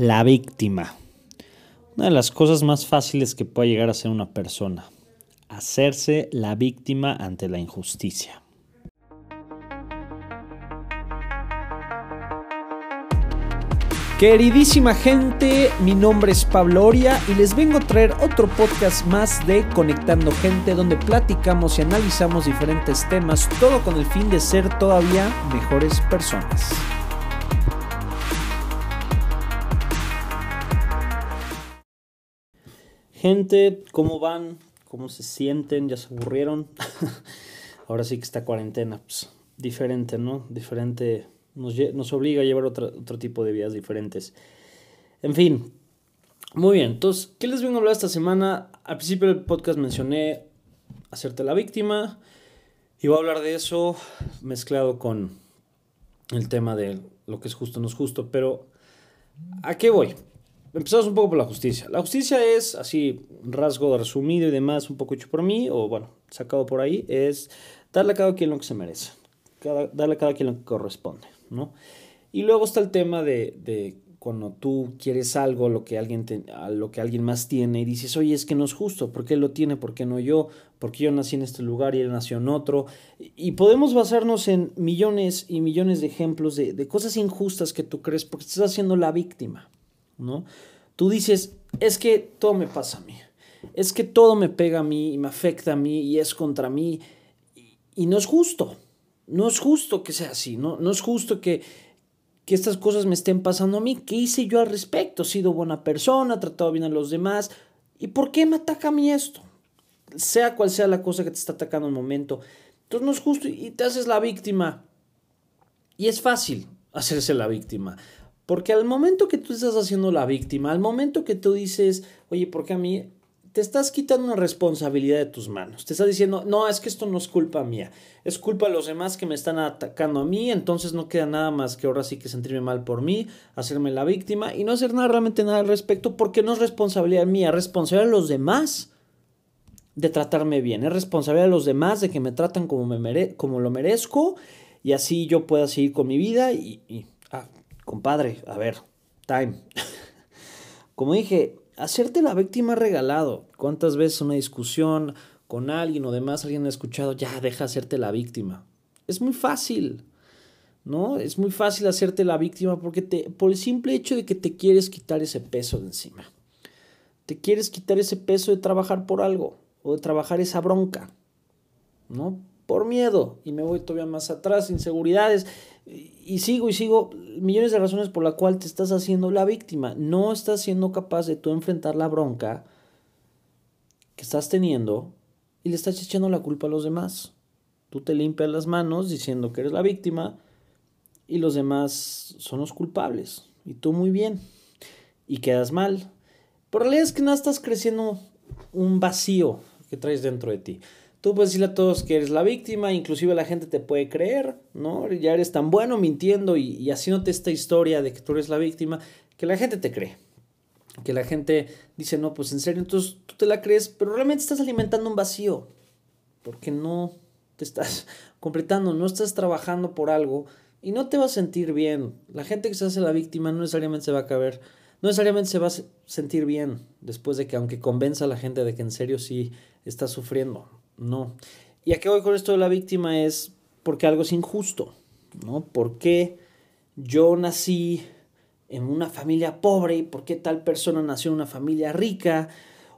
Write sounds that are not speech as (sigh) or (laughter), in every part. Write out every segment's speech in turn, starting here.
La víctima. Una de las cosas más fáciles que puede llegar a ser una persona. Hacerse la víctima ante la injusticia. Queridísima gente, mi nombre es Pablo Oria y les vengo a traer otro podcast más de Conectando Gente donde platicamos y analizamos diferentes temas, todo con el fin de ser todavía mejores personas. Gente, ¿cómo van? ¿Cómo se sienten? ¿Ya se aburrieron? (laughs) Ahora sí que esta cuarentena, pues, diferente, ¿no? Diferente, nos, nos obliga a llevar otro, otro tipo de vidas diferentes. En fin, muy bien, entonces, ¿qué les vengo a hablar esta semana? Al principio del podcast mencioné hacerte la víctima y voy a hablar de eso mezclado con el tema de lo que es justo o no es justo, pero ¿a qué voy? Empezamos un poco por la justicia. La justicia es, así, rasgo resumido y demás, un poco hecho por mí, o bueno, sacado por ahí, es darle a cada quien lo que se merece, darle a cada quien lo que corresponde, ¿no? Y luego está el tema de, de cuando tú quieres algo, lo que, alguien lo que alguien más tiene, y dices, oye, es que no es justo, ¿por qué él lo tiene? ¿Por qué no yo? ¿Por qué yo nací en este lugar y él nació en otro? Y podemos basarnos en millones y millones de ejemplos de, de cosas injustas que tú crees porque estás haciendo la víctima. ¿No? Tú dices, es que todo me pasa a mí, es que todo me pega a mí y me afecta a mí y es contra mí y, no es justo, no es justo que sea así, no, no es justo que, que estas cosas me estén pasando a mí, ¿qué hice yo al respecto? He sido buena persona, he tratado bien a los demás, ¿y por qué me ataca a mí esto? Sea cual sea la cosa que te está atacando en el momento. Entonces no es justo y te haces la víctima. Y es fácil hacerse la víctima. Porque al momento que tú estás haciendo la víctima, al momento que tú dices, oye, ¿por qué a mí? Te estás quitando una responsabilidad de tus manos. Te estás diciendo, no, es que esto no es culpa mía. Es culpa de los demás que me están atacando a mí. Entonces no queda nada más que ahora sí que sentirme mal por mí, hacerme la víctima y no hacer nada, realmente nada al respecto porque no es responsabilidad mía, es responsabilidad de los demás de tratarme bien. Es responsabilidad de los demás de que me tratan como, me mere como lo merezco y así yo pueda seguir con mi vida y, y ah, compadre, a ver, time. (laughs) Como dije, hacerte la víctima regalado. ¿Cuántas veces una discusión con alguien o demás alguien ha escuchado, ya deja hacerte la víctima? Es muy fácil, ¿no? Es muy fácil hacerte la víctima porque te, por el simple hecho de que te quieres quitar ese peso de encima. Te quieres quitar ese peso de trabajar por algo o de trabajar esa bronca, ¿no? Por miedo. Y me voy todavía más atrás, inseguridades y sigo y sigo millones de razones por la cual te estás haciendo la víctima. No estás siendo capaz de tú enfrentar la bronca que estás teniendo y le estás echando la culpa a los demás. Tú te limpias las manos diciendo que eres la víctima y los demás son los culpables. Y tú muy bien. Y quedas mal. Pero la realidad es que no estás creciendo un vacío que traes dentro de ti. Tú puedes decirle a todos que eres la víctima, inclusive la gente te puede creer, ¿no? Ya eres tan bueno mintiendo y, y haciéndote esta historia de que tú eres la víctima, que la gente te cree. Que la gente dice, no, pues en serio, entonces tú te la crees, pero realmente estás alimentando un vacío, porque no te estás (laughs) completando, no estás trabajando por algo y no te vas a sentir bien. La gente que se hace la víctima no necesariamente se va a caber, no necesariamente se va a sentir bien después de que aunque convenza a la gente de que en serio sí está sufriendo. No. ¿Y a qué voy con esto de la víctima? Es porque algo es injusto, ¿no? Porque yo nací en una familia pobre y por qué tal persona nació en una familia rica?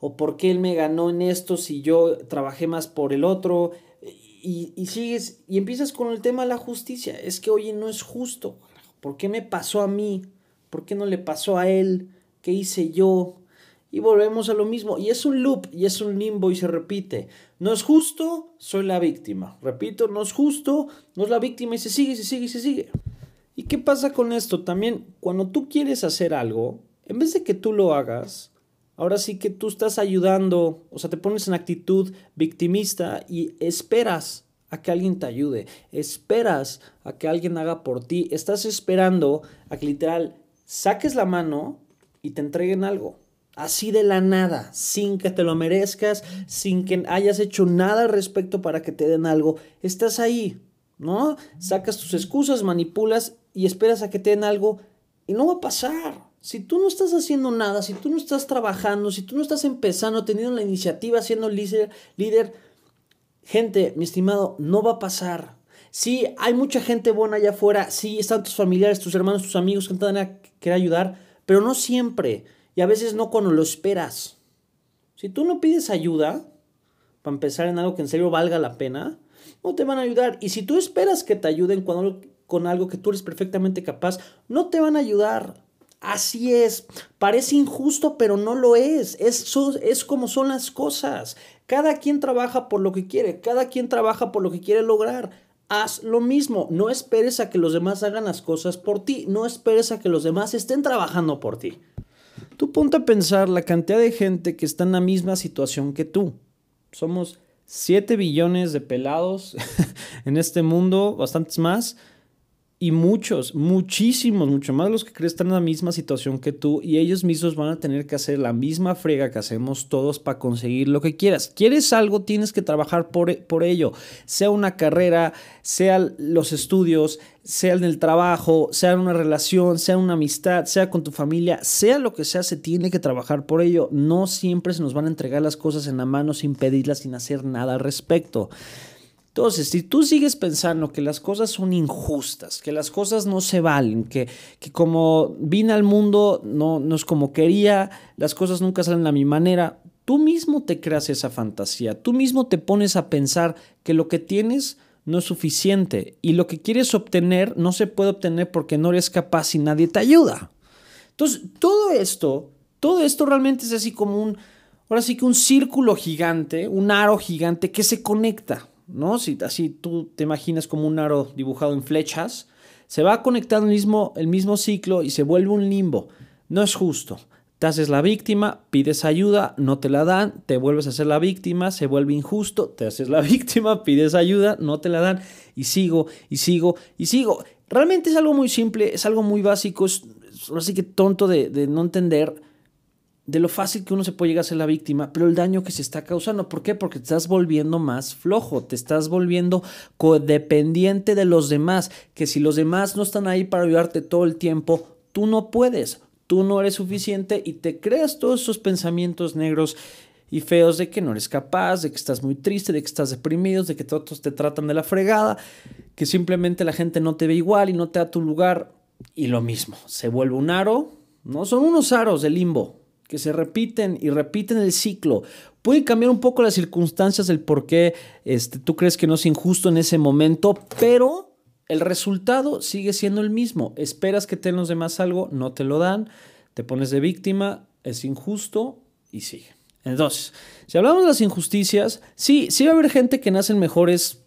¿O por qué él me ganó en esto si yo trabajé más por el otro? Y, y sigues, y empiezas con el tema de la justicia. Es que, oye, no es justo. ¿Por qué me pasó a mí? ¿Por qué no le pasó a él? ¿Qué hice yo? Y volvemos a lo mismo. Y es un loop y es un limbo y se repite. No es justo, soy la víctima. Repito, no es justo, no es la víctima y se sigue, se sigue, se sigue. ¿Y qué pasa con esto? También cuando tú quieres hacer algo, en vez de que tú lo hagas, ahora sí que tú estás ayudando, o sea, te pones en actitud victimista y esperas a que alguien te ayude, esperas a que alguien haga por ti, estás esperando a que literal saques la mano y te entreguen algo así de la nada, sin que te lo merezcas, sin que hayas hecho nada al respecto para que te den algo. Estás ahí, ¿no? Sacas tus excusas, manipulas y esperas a que te den algo y no va a pasar. Si tú no estás haciendo nada, si tú no estás trabajando, si tú no estás empezando, teniendo la iniciativa, siendo líder, líder, gente, mi estimado, no va a pasar. Sí, hay mucha gente buena allá afuera, sí, están tus familiares, tus hermanos, tus amigos que te van a querer ayudar, pero no siempre. A veces no cuando lo esperas. Si tú no pides ayuda, para empezar en algo que en serio valga la pena, no te van a ayudar. Y si tú esperas que te ayuden cuando, con algo que tú eres perfectamente capaz, no te van a ayudar. Así es. Parece injusto, pero no lo es. Es, es como son las cosas. Cada quien trabaja por lo que quiere. Cada quien trabaja por lo que quiere lograr. Haz lo mismo. No esperes a que los demás hagan las cosas por ti. No esperes a que los demás estén trabajando por ti. Tú ponte a pensar la cantidad de gente que está en la misma situación que tú. Somos 7 billones de pelados (laughs) en este mundo, bastantes más. Y muchos, muchísimos, mucho más los que creen están en la misma situación que tú y ellos mismos van a tener que hacer la misma frega que hacemos todos para conseguir lo que quieras. ¿Quieres algo? Tienes que trabajar por, por ello. Sea una carrera, sea los estudios, sea el trabajo, sea una relación, sea una amistad, sea con tu familia, sea lo que sea, se tiene que trabajar por ello. No siempre se nos van a entregar las cosas en la mano sin pedirlas, sin hacer nada al respecto. Entonces, si tú sigues pensando que las cosas son injustas, que las cosas no se valen, que, que como vine al mundo no, no es como quería, las cosas nunca salen a mi manera, tú mismo te creas esa fantasía, tú mismo te pones a pensar que lo que tienes no es suficiente y lo que quieres obtener no se puede obtener porque no eres capaz y nadie te ayuda. Entonces, todo esto, todo esto realmente es así como un, ahora sí que un círculo gigante, un aro gigante que se conecta. ¿No? Si así tú te imaginas como un aro dibujado en flechas, se va conectando el mismo, el mismo ciclo y se vuelve un limbo. No es justo. Te haces la víctima, pides ayuda, no te la dan, te vuelves a ser la víctima, se vuelve injusto, te haces la (laughs) víctima, pides ayuda, no te la dan y sigo y sigo y sigo. Realmente es algo muy simple, es algo muy básico, es, así que tonto de, de no entender de lo fácil que uno se puede llegar a ser la víctima, pero el daño que se está causando. ¿Por qué? Porque te estás volviendo más flojo, te estás volviendo codependiente de los demás, que si los demás no están ahí para ayudarte todo el tiempo, tú no puedes, tú no eres suficiente y te creas todos esos pensamientos negros y feos de que no eres capaz, de que estás muy triste, de que estás deprimido, de que todos te tratan de la fregada, que simplemente la gente no te ve igual y no te da tu lugar. Y lo mismo, se vuelve un aro, ¿no? Son unos aros de limbo, que se repiten y repiten el ciclo. Puede cambiar un poco las circunstancias del por qué este, tú crees que no es injusto en ese momento, pero el resultado sigue siendo el mismo. Esperas que te den los demás algo, no te lo dan, te pones de víctima, es injusto y sigue. Entonces, si hablamos de las injusticias, sí, sí va a haber gente que nace en mejores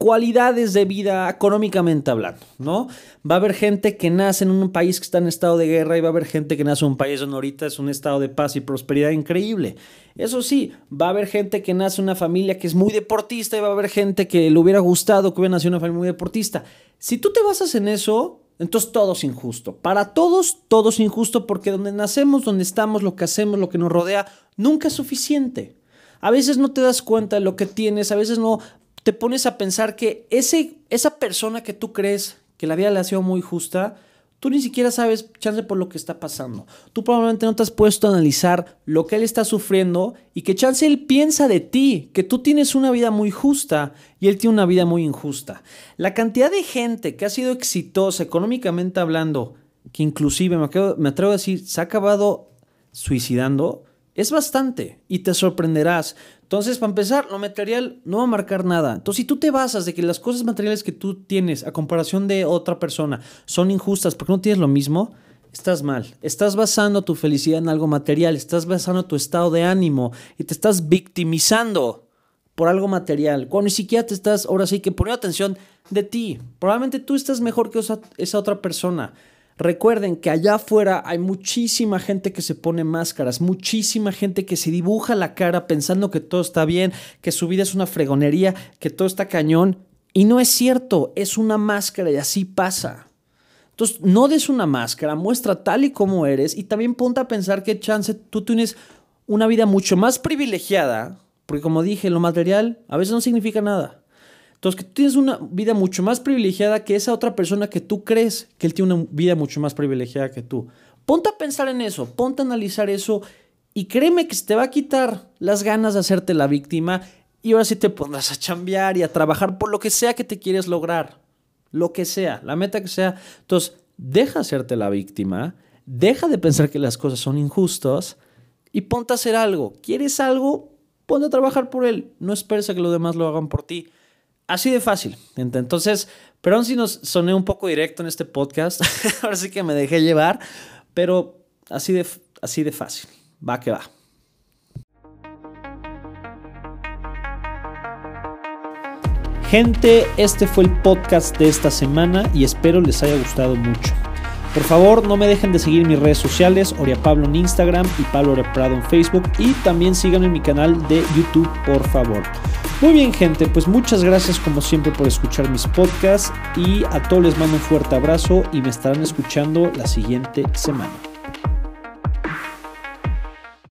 cualidades de vida económicamente hablando, ¿no? Va a haber gente que nace en un país que está en estado de guerra y va a haber gente que nace en un país donde ahorita es un estado de paz y prosperidad increíble. Eso sí, va a haber gente que nace en una familia que es muy deportista y va a haber gente que le hubiera gustado que hubiera nacido en una familia muy deportista. Si tú te basas en eso, entonces todo es injusto. Para todos, todo es injusto porque donde nacemos, donde estamos, lo que hacemos, lo que nos rodea, nunca es suficiente. A veces no te das cuenta de lo que tienes, a veces no te pones a pensar que ese, esa persona que tú crees que la vida le ha sido muy justa, tú ni siquiera sabes chance por lo que está pasando. Tú probablemente no te has puesto a analizar lo que él está sufriendo y que chance él piensa de ti, que tú tienes una vida muy justa y él tiene una vida muy injusta. La cantidad de gente que ha sido exitosa económicamente hablando, que inclusive me, me atrevo a decir, se ha acabado suicidando, es bastante y te sorprenderás. Entonces, para empezar, lo material no va a marcar nada. Entonces, si tú te basas de que las cosas materiales que tú tienes a comparación de otra persona son injustas porque no tienes lo mismo, estás mal. Estás basando tu felicidad en algo material, estás basando tu estado de ánimo y te estás victimizando por algo material, cuando ni siquiera te estás, ahora sí que poniendo atención de ti. Probablemente tú estás mejor que esa, esa otra persona. Recuerden que allá afuera hay muchísima gente que se pone máscaras, muchísima gente que se dibuja la cara pensando que todo está bien, que su vida es una fregonería, que todo está cañón. Y no es cierto, es una máscara y así pasa. Entonces, no des una máscara, muestra tal y como eres y también ponte a pensar que chance tú tienes una vida mucho más privilegiada, porque como dije, lo material a veces no significa nada. Entonces, que tú tienes una vida mucho más privilegiada que esa otra persona que tú crees que él tiene una vida mucho más privilegiada que tú. Ponte a pensar en eso, ponte a analizar eso y créeme que se te va a quitar las ganas de hacerte la víctima y ahora sí te pondrás a chambear y a trabajar por lo que sea que te quieres lograr. Lo que sea, la meta que sea. Entonces, deja hacerte la víctima, deja de pensar que las cosas son injustas y ponte a hacer algo. ¿Quieres algo? Ponte a trabajar por él. No esperes a que los demás lo hagan por ti. Así de fácil. Entonces, perdón si nos soné un poco directo en este podcast. (laughs) ahora sí que me dejé llevar, pero así de, así de fácil. Va que va. Gente, este fue el podcast de esta semana y espero les haya gustado mucho. Por favor, no me dejen de seguir mis redes sociales, Oria Pablo en Instagram y Pablo Prado en Facebook y también sigan en mi canal de YouTube, por favor. Muy bien, gente, pues muchas gracias como siempre por escuchar mis podcasts y a todos les mando un fuerte abrazo y me estarán escuchando la siguiente semana.